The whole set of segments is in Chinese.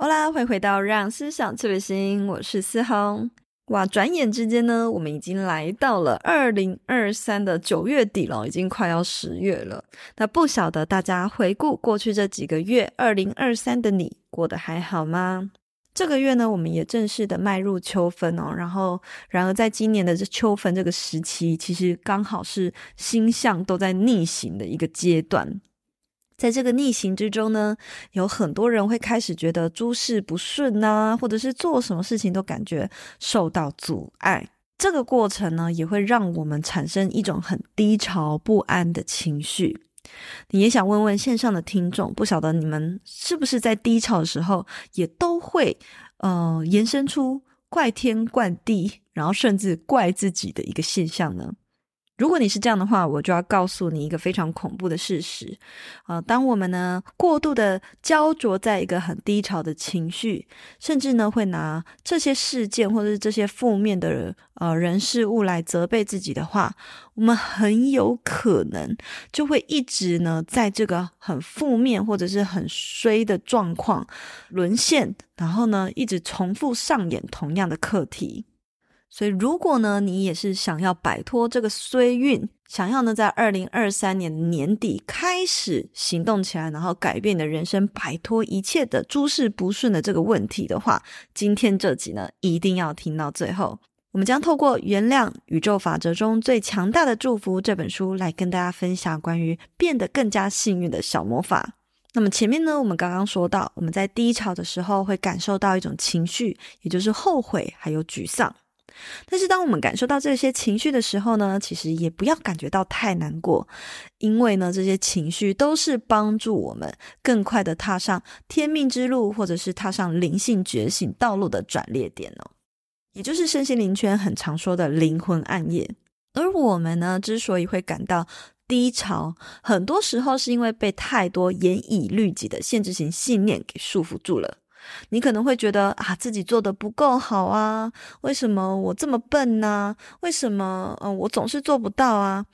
好啦，欢迎回到让思想去旅行，我是思红。哇，转眼之间呢，我们已经来到了二零二三的九月底了，已经快要十月了。那不晓得大家回顾过去这几个月，二零二三的你过得还好吗？这个月呢，我们也正式的迈入秋分哦。然后，然而在今年的这秋分这个时期，其实刚好是星象都在逆行的一个阶段。在这个逆行之中呢，有很多人会开始觉得诸事不顺啊，或者是做什么事情都感觉受到阻碍。这个过程呢，也会让我们产生一种很低潮不安的情绪。你也想问问线上的听众，不晓得你们是不是在低潮的时候，也都会呃延伸出怪天怪地，然后甚至怪自己的一个现象呢？如果你是这样的话，我就要告诉你一个非常恐怖的事实啊、呃！当我们呢过度的焦灼在一个很低潮的情绪，甚至呢会拿这些事件或者是这些负面的呃人事物来责备自己的话，我们很有可能就会一直呢在这个很负面或者是很衰的状况沦陷，然后呢一直重复上演同样的课题。所以，如果呢，你也是想要摆脱这个衰运，想要呢，在二零二三年年底开始行动起来，然后改变你的人生，摆脱一切的诸事不顺的这个问题的话，今天这集呢，一定要听到最后。我们将透过《原谅宇宙法则中最强大的祝福》这本书来跟大家分享关于变得更加幸运的小魔法。那么前面呢，我们刚刚说到，我们在低潮的时候会感受到一种情绪，也就是后悔还有沮丧。但是，当我们感受到这些情绪的时候呢，其实也不要感觉到太难过，因为呢，这些情绪都是帮助我们更快的踏上天命之路，或者是踏上灵性觉醒道路的转捩点哦，也就是身心灵圈很常说的灵魂暗夜。而我们呢，之所以会感到低潮，很多时候是因为被太多严以律己的限制性信念给束缚住了。你可能会觉得啊，自己做的不够好啊，为什么我这么笨呢？为什么嗯，我总是做不到啊？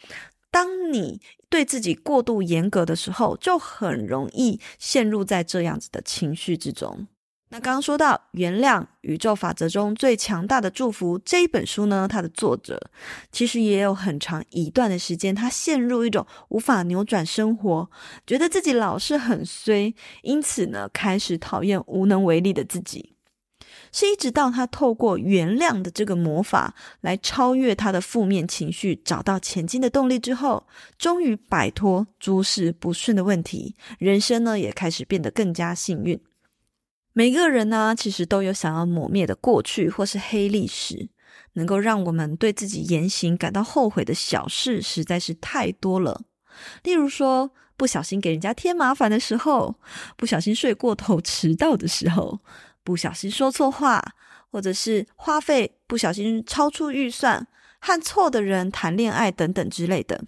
当你对自己过度严格的时候，就很容易陷入在这样子的情绪之中。那刚刚说到《原谅宇宙法则中最强大的祝福》这一本书呢，它的作者其实也有很长一段的时间，他陷入一种无法扭转生活，觉得自己老是很衰，因此呢，开始讨厌无能为力的自己。是一直到他透过原谅的这个魔法来超越他的负面情绪，找到前进的动力之后，终于摆脱诸事不顺的问题，人生呢也开始变得更加幸运。每个人呢，其实都有想要抹灭的过去或是黑历史，能够让我们对自己言行感到后悔的小事实在是太多了。例如说，不小心给人家添麻烦的时候，不小心睡过头迟到的时候，不小心说错话，或者是花费不小心超出预算，和错的人谈恋爱等等之类的。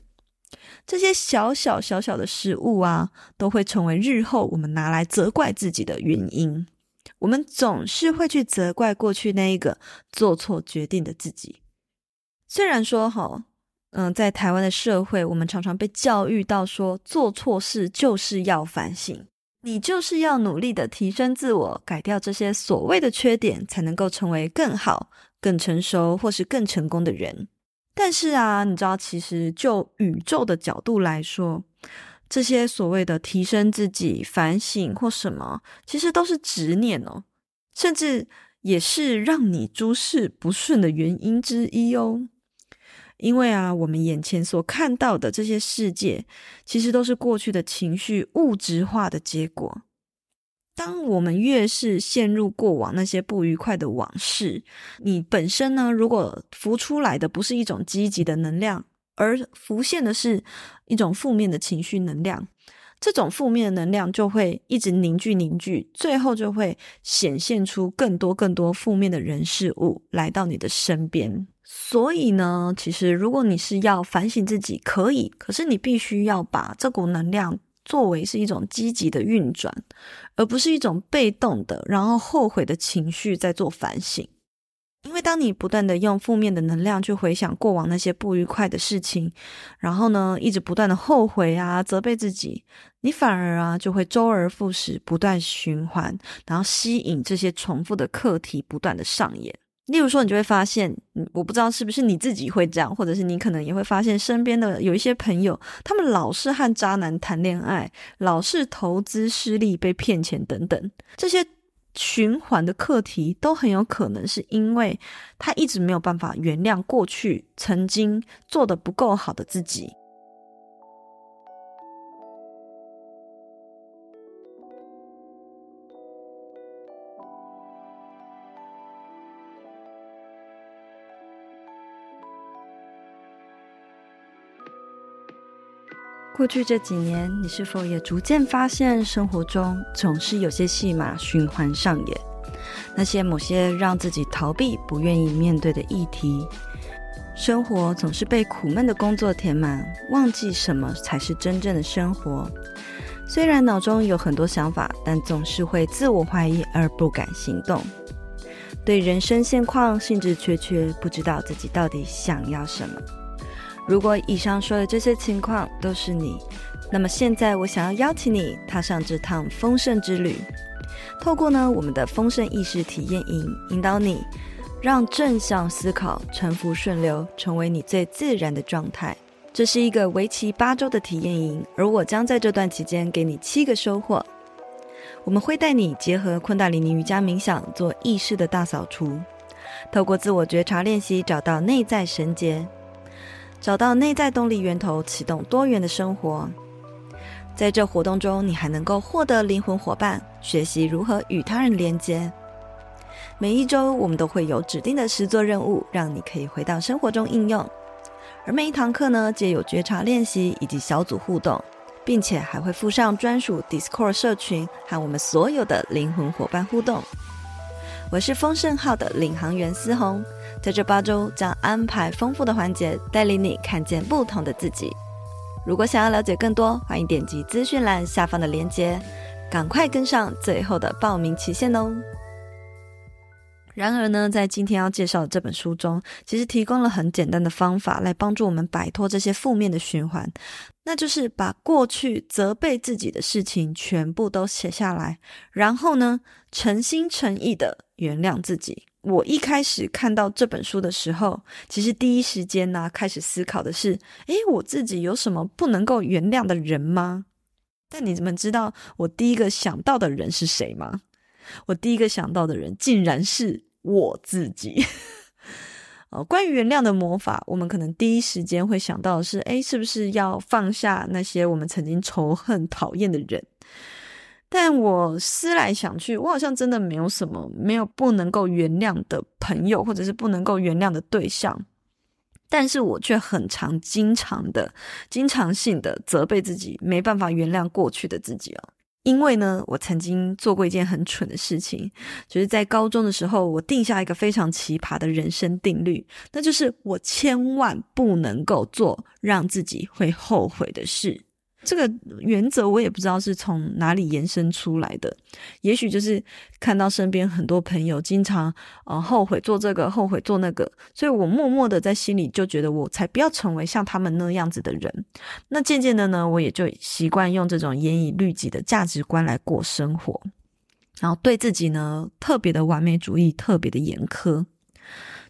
这些小小小小的失误啊，都会成为日后我们拿来责怪自己的原因。我们总是会去责怪过去那一个做错决定的自己。虽然说哈，嗯，在台湾的社会，我们常常被教育到说，做错事就是要反省，你就是要努力的提升自我，改掉这些所谓的缺点，才能够成为更好、更成熟或是更成功的人。但是啊，你知道，其实就宇宙的角度来说，这些所谓的提升自己、反省或什么，其实都是执念哦，甚至也是让你诸事不顺的原因之一哦。因为啊，我们眼前所看到的这些世界，其实都是过去的情绪物质化的结果。当我们越是陷入过往那些不愉快的往事，你本身呢，如果浮出来的不是一种积极的能量，而浮现的是一种负面的情绪能量，这种负面的能量就会一直凝聚凝聚，最后就会显现出更多更多负面的人事物来到你的身边。所以呢，其实如果你是要反省自己，可以，可是你必须要把这股能量作为是一种积极的运转，而不是一种被动的，然后后悔的情绪在做反省。因为当你不断的用负面的能量去回想过往那些不愉快的事情，然后呢，一直不断的后悔啊，责备自己，你反而啊就会周而复始，不断循环，然后吸引这些重复的课题不断的上演。例如说，你就会发现，我不知道是不是你自己会这样，或者是你可能也会发现身边的有一些朋友，他们老是和渣男谈恋爱，老是投资失利、被骗钱等等，这些。循环的课题都很有可能是因为他一直没有办法原谅过去曾经做的不够好的自己。过去这几年，你是否也逐渐发现，生活中总是有些戏码循环上演？那些某些让自己逃避、不愿意面对的议题，生活总是被苦闷的工作填满，忘记什么才是真正的生活。虽然脑中有很多想法，但总是会自我怀疑而不敢行动。对人生现况兴致缺缺，不知道自己到底想要什么。如果以上说的这些情况都是你，那么现在我想要邀请你踏上这趟丰盛之旅，透过呢我们的丰盛意识体验营，引导你让正向思考沉浮顺流，成为你最自然的状态。这是一个为期八周的体验营，而我将在这段期间给你七个收获。我们会带你结合昆达里尼瑜伽冥想，做意识的大扫除，透过自我觉察练习，找到内在绳结。找到内在动力源头，启动多元的生活。在这活动中，你还能够获得灵魂伙伴，学习如何与他人连接。每一周，我们都会有指定的实作任务，让你可以回到生活中应用。而每一堂课呢，皆有觉察练习以及小组互动，并且还会附上专属 Discord 社群，和我们所有的灵魂伙伴互动。我是丰盛号的领航员思红。在这八周将安排丰富的环节，带领你看见不同的自己。如果想要了解更多，欢迎点击资讯栏下方的链接，赶快跟上最后的报名期限哦。然而呢，在今天要介绍的这本书中，其实提供了很简单的方法来帮助我们摆脱这些负面的循环，那就是把过去责备自己的事情全部都写下来，然后呢，诚心诚意的原谅自己。我一开始看到这本书的时候，其实第一时间呢，开始思考的是：诶，我自己有什么不能够原谅的人吗？但你们知道我第一个想到的人是谁吗？我第一个想到的人竟然是我自己。哦，关于原谅的魔法，我们可能第一时间会想到的是：诶，是不是要放下那些我们曾经仇恨、讨厌的人？但我思来想去，我好像真的没有什么没有不能够原谅的朋友，或者是不能够原谅的对象。但是我却很常、经常的、经常性的责备自己，没办法原谅过去的自己哦。因为呢，我曾经做过一件很蠢的事情，就是在高中的时候，我定下一个非常奇葩的人生定律，那就是我千万不能够做让自己会后悔的事。这个原则我也不知道是从哪里延伸出来的，也许就是看到身边很多朋友经常呃后悔做这个，后悔做那个，所以我默默的在心里就觉得我才不要成为像他们那样子的人。那渐渐的呢，我也就习惯用这种严以律己的价值观来过生活，然后对自己呢特别的完美主义，特别的严苛。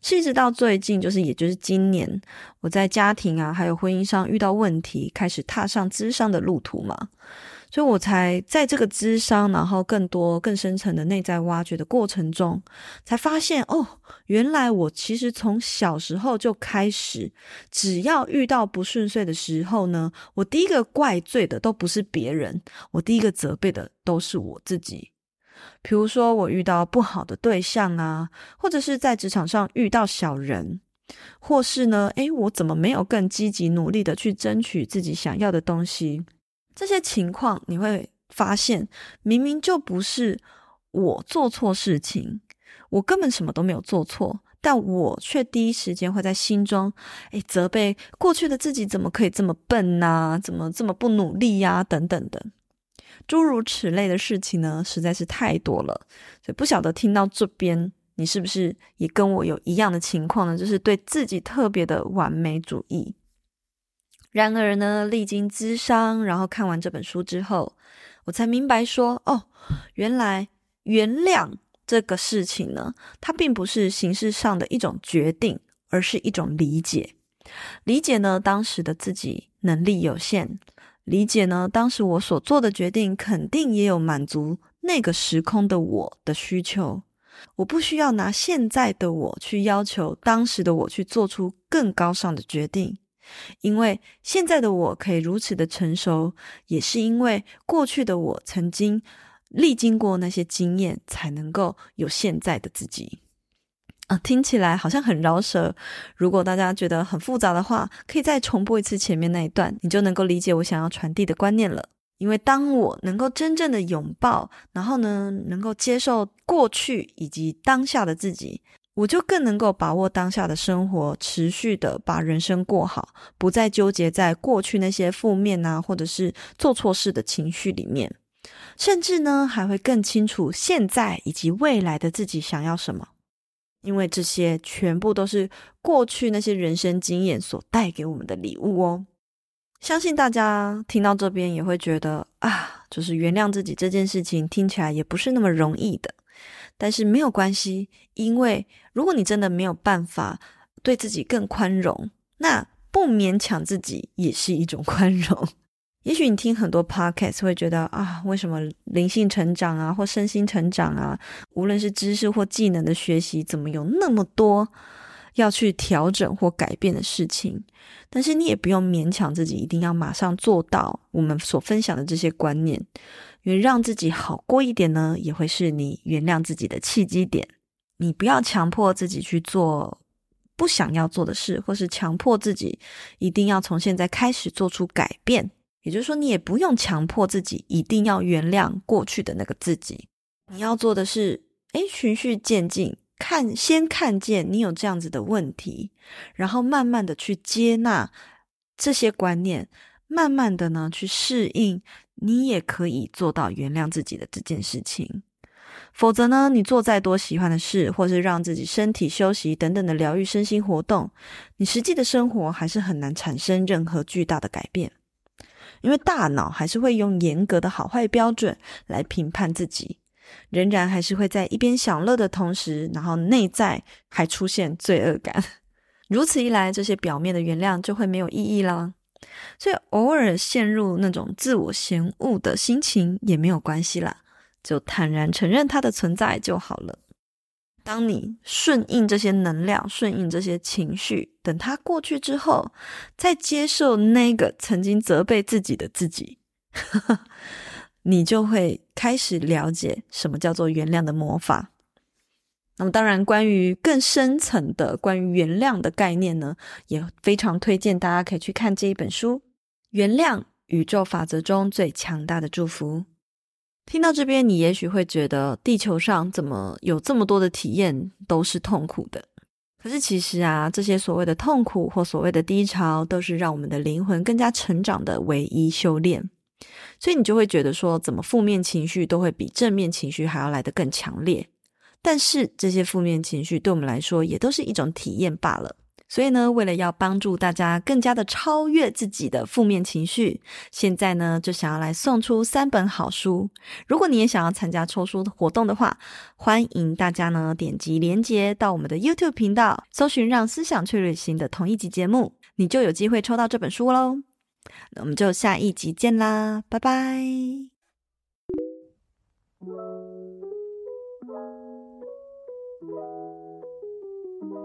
是一直到最近，就是也就是今年，我在家庭啊，还有婚姻上遇到问题，开始踏上咨商的路途嘛，所以我才在这个咨商，然后更多更深层的内在挖掘的过程中，才发现哦，原来我其实从小时候就开始，只要遇到不顺遂的时候呢，我第一个怪罪的都不是别人，我第一个责备的都是我自己。比如说，我遇到不好的对象啊，或者是在职场上遇到小人，或是呢，诶，我怎么没有更积极努力的去争取自己想要的东西？这些情况你会发现，明明就不是我做错事情，我根本什么都没有做错，但我却第一时间会在心中，诶，责备过去的自己怎么可以这么笨呐？怎么这么不努力呀？等等的，诸如此类的事情呢，实在是太多了。所以不晓得听到这边，你是不是也跟我有一样的情况呢？就是对自己特别的完美主义。然而呢，历经咨商，然后看完这本书之后，我才明白说，哦，原来原谅这个事情呢，它并不是形式上的一种决定，而是一种理解。理解呢，当时的自己能力有限，理解呢，当时我所做的决定肯定也有满足那个时空的我的需求。我不需要拿现在的我去要求当时的我去做出更高尚的决定。因为现在的我可以如此的成熟，也是因为过去的我曾经历经过那些经验，才能够有现在的自己。啊，听起来好像很饶舌。如果大家觉得很复杂的话，可以再重播一次前面那一段，你就能够理解我想要传递的观念了。因为当我能够真正的拥抱，然后呢，能够接受过去以及当下的自己。我就更能够把握当下的生活，持续的把人生过好，不再纠结在过去那些负面啊，或者是做错事的情绪里面，甚至呢，还会更清楚现在以及未来的自己想要什么，因为这些全部都是过去那些人生经验所带给我们的礼物哦。相信大家听到这边也会觉得啊，就是原谅自己这件事情听起来也不是那么容易的。但是没有关系，因为如果你真的没有办法对自己更宽容，那不勉强自己也是一种宽容。也许你听很多 podcast 会觉得啊，为什么灵性成长啊，或身心成长啊，无论是知识或技能的学习，怎么有那么多要去调整或改变的事情？但是你也不用勉强自己一定要马上做到我们所分享的这些观念。因为让自己好过一点呢，也会是你原谅自己的契机点。你不要强迫自己去做不想要做的事，或是强迫自己一定要从现在开始做出改变。也就是说，你也不用强迫自己一定要原谅过去的那个自己。你要做的是，诶，循序渐进，看，先看见你有这样子的问题，然后慢慢的去接纳这些观念，慢慢的呢去适应。你也可以做到原谅自己的这件事情，否则呢，你做再多喜欢的事，或是让自己身体休息等等的疗愈身心活动，你实际的生活还是很难产生任何巨大的改变，因为大脑还是会用严格的好坏标准来评判自己，仍然还是会在一边享乐的同时，然后内在还出现罪恶感。如此一来，这些表面的原谅就会没有意义了。所以偶尔陷入那种自我嫌恶的心情也没有关系啦，就坦然承认它的存在就好了。当你顺应这些能量，顺应这些情绪，等它过去之后，再接受那个曾经责备自己的自己，你就会开始了解什么叫做原谅的魔法。那么，当然，关于更深层的关于原谅的概念呢，也非常推荐大家可以去看这一本书《原谅：宇宙法则中最强大的祝福》。听到这边，你也许会觉得地球上怎么有这么多的体验都是痛苦的？可是其实啊，这些所谓的痛苦或所谓的低潮，都是让我们的灵魂更加成长的唯一修炼。所以你就会觉得说，怎么负面情绪都会比正面情绪还要来得更强烈？但是这些负面情绪对我们来说也都是一种体验罢了。所以呢，为了要帮助大家更加的超越自己的负面情绪，现在呢就想要来送出三本好书。如果你也想要参加抽书的活动的话，欢迎大家呢点击连接到我们的 YouTube 频道，搜寻“让思想去旅行”的同一集节目，你就有机会抽到这本书喽。那我们就下一集见啦，拜拜。